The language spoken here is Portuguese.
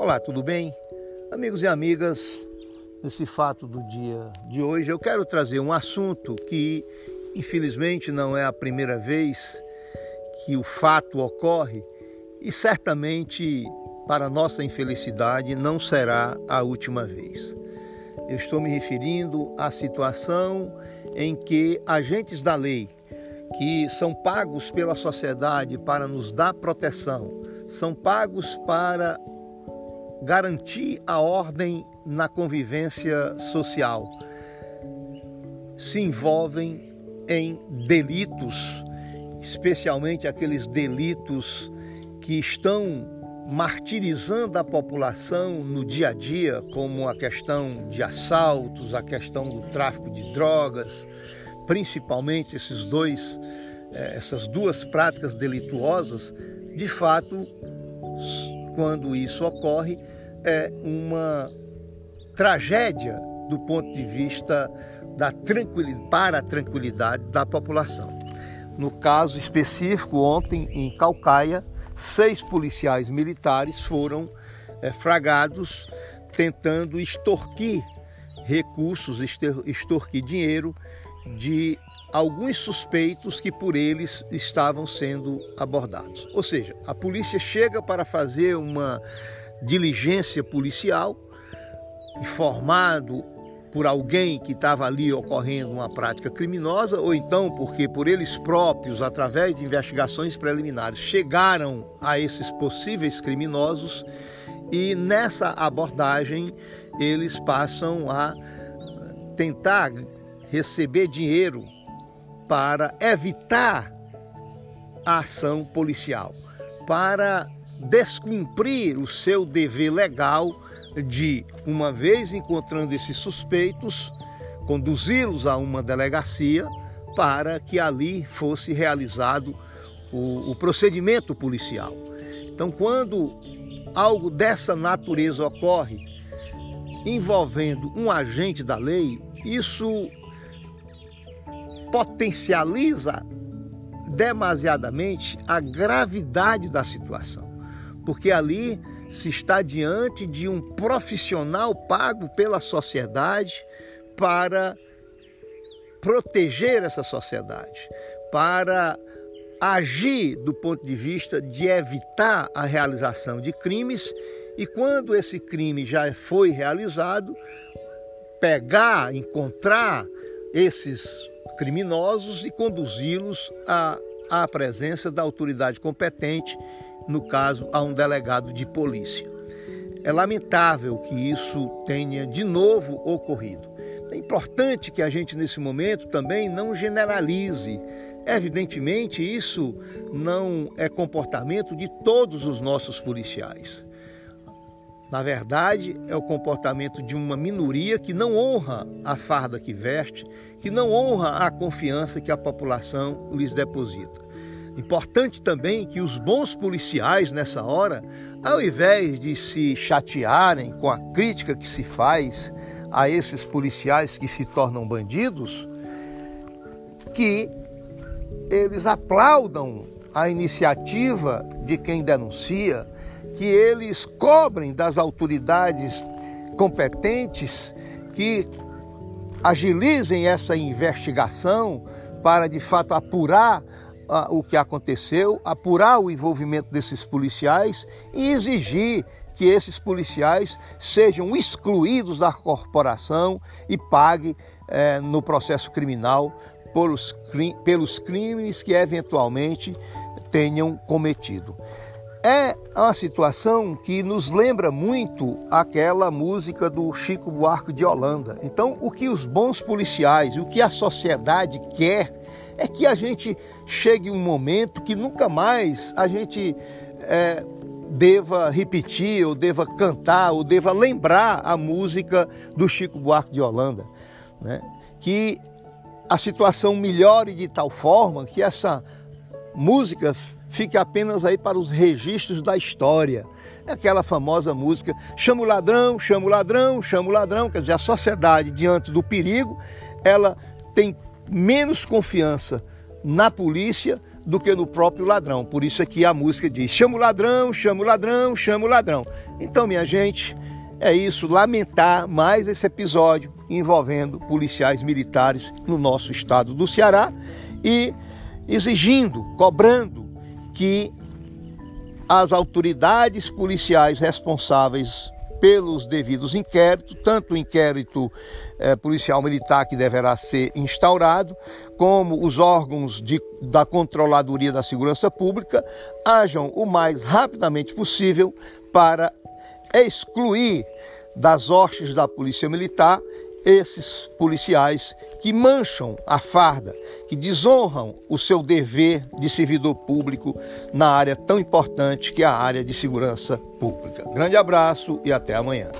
Olá, tudo bem? Amigos e amigas, nesse fato do dia de hoje, eu quero trazer um assunto que, infelizmente, não é a primeira vez que o fato ocorre e certamente, para nossa infelicidade, não será a última vez. Eu estou me referindo à situação em que agentes da lei, que são pagos pela sociedade para nos dar proteção, são pagos para garantir a ordem na convivência social. Se envolvem em delitos, especialmente aqueles delitos que estão martirizando a população no dia a dia, como a questão de assaltos, a questão do tráfico de drogas, principalmente esses dois, eh, essas duas práticas delituosas, de fato quando isso ocorre, é uma tragédia do ponto de vista da tranquilidade, para a tranquilidade da população. No caso específico, ontem em Calcaia, seis policiais militares foram é, fragados tentando extorquir recursos, extorquir dinheiro de alguns suspeitos que por eles estavam sendo abordados. Ou seja, a polícia chega para fazer uma diligência policial, informado por alguém que estava ali ocorrendo uma prática criminosa, ou então porque por eles próprios, através de investigações preliminares, chegaram a esses possíveis criminosos e nessa abordagem eles passam a tentar receber dinheiro para evitar a ação policial, para descumprir o seu dever legal de, uma vez encontrando esses suspeitos, conduzi-los a uma delegacia para que ali fosse realizado o, o procedimento policial. Então, quando algo dessa natureza ocorre, envolvendo um agente da lei, isso potencializa demasiadamente a gravidade da situação, porque ali se está diante de um profissional pago pela sociedade para proteger essa sociedade, para agir do ponto de vista de evitar a realização de crimes. E quando esse crime já foi realizado, pegar, encontrar esses criminosos e conduzi-los à, à presença da autoridade competente, no caso, a um delegado de polícia. É lamentável que isso tenha de novo ocorrido. É importante que a gente, nesse momento, também não generalize. Evidentemente, isso não é comportamento de todos os nossos policiais. Na verdade, é o comportamento de uma minoria que não honra a farda que veste, que não honra a confiança que a população lhes deposita. Importante também que os bons policiais nessa hora, ao invés de se chatearem com a crítica que se faz a esses policiais que se tornam bandidos, que eles aplaudam a iniciativa de quem denuncia, que eles cobrem das autoridades competentes que agilizem essa investigação para de fato apurar uh, o que aconteceu, apurar o envolvimento desses policiais e exigir que esses policiais sejam excluídos da corporação e paguem eh, no processo criminal por os, pelos crimes que eventualmente tenham cometido. É uma situação que nos lembra muito aquela música do Chico Buarque de Holanda. Então, o que os bons policiais, o que a sociedade quer é que a gente chegue um momento que nunca mais a gente é, deva repetir, ou deva cantar, ou deva lembrar a música do Chico Buarque de Holanda. Né? Que a situação melhore de tal forma que essa música fique apenas aí para os registros da história. É aquela famosa música: chama o ladrão, chama o ladrão, chama o ladrão. Quer dizer, a sociedade, diante do perigo, ela tem menos confiança na polícia do que no próprio ladrão. Por isso aqui a música diz: chama o ladrão, chama o ladrão, chama o ladrão. Então, minha gente, é isso, lamentar mais esse episódio envolvendo policiais militares no nosso estado do Ceará e exigindo, cobrando que as autoridades policiais responsáveis pelos devidos inquéritos, tanto o inquérito eh, policial militar que deverá ser instaurado, como os órgãos de, da Controladoria da Segurança Pública, ajam o mais rapidamente possível para excluir das hostes da Polícia Militar esses policiais que mancham a farda, que desonram o seu dever de servidor público na área tão importante que é a área de segurança pública. Grande abraço e até amanhã.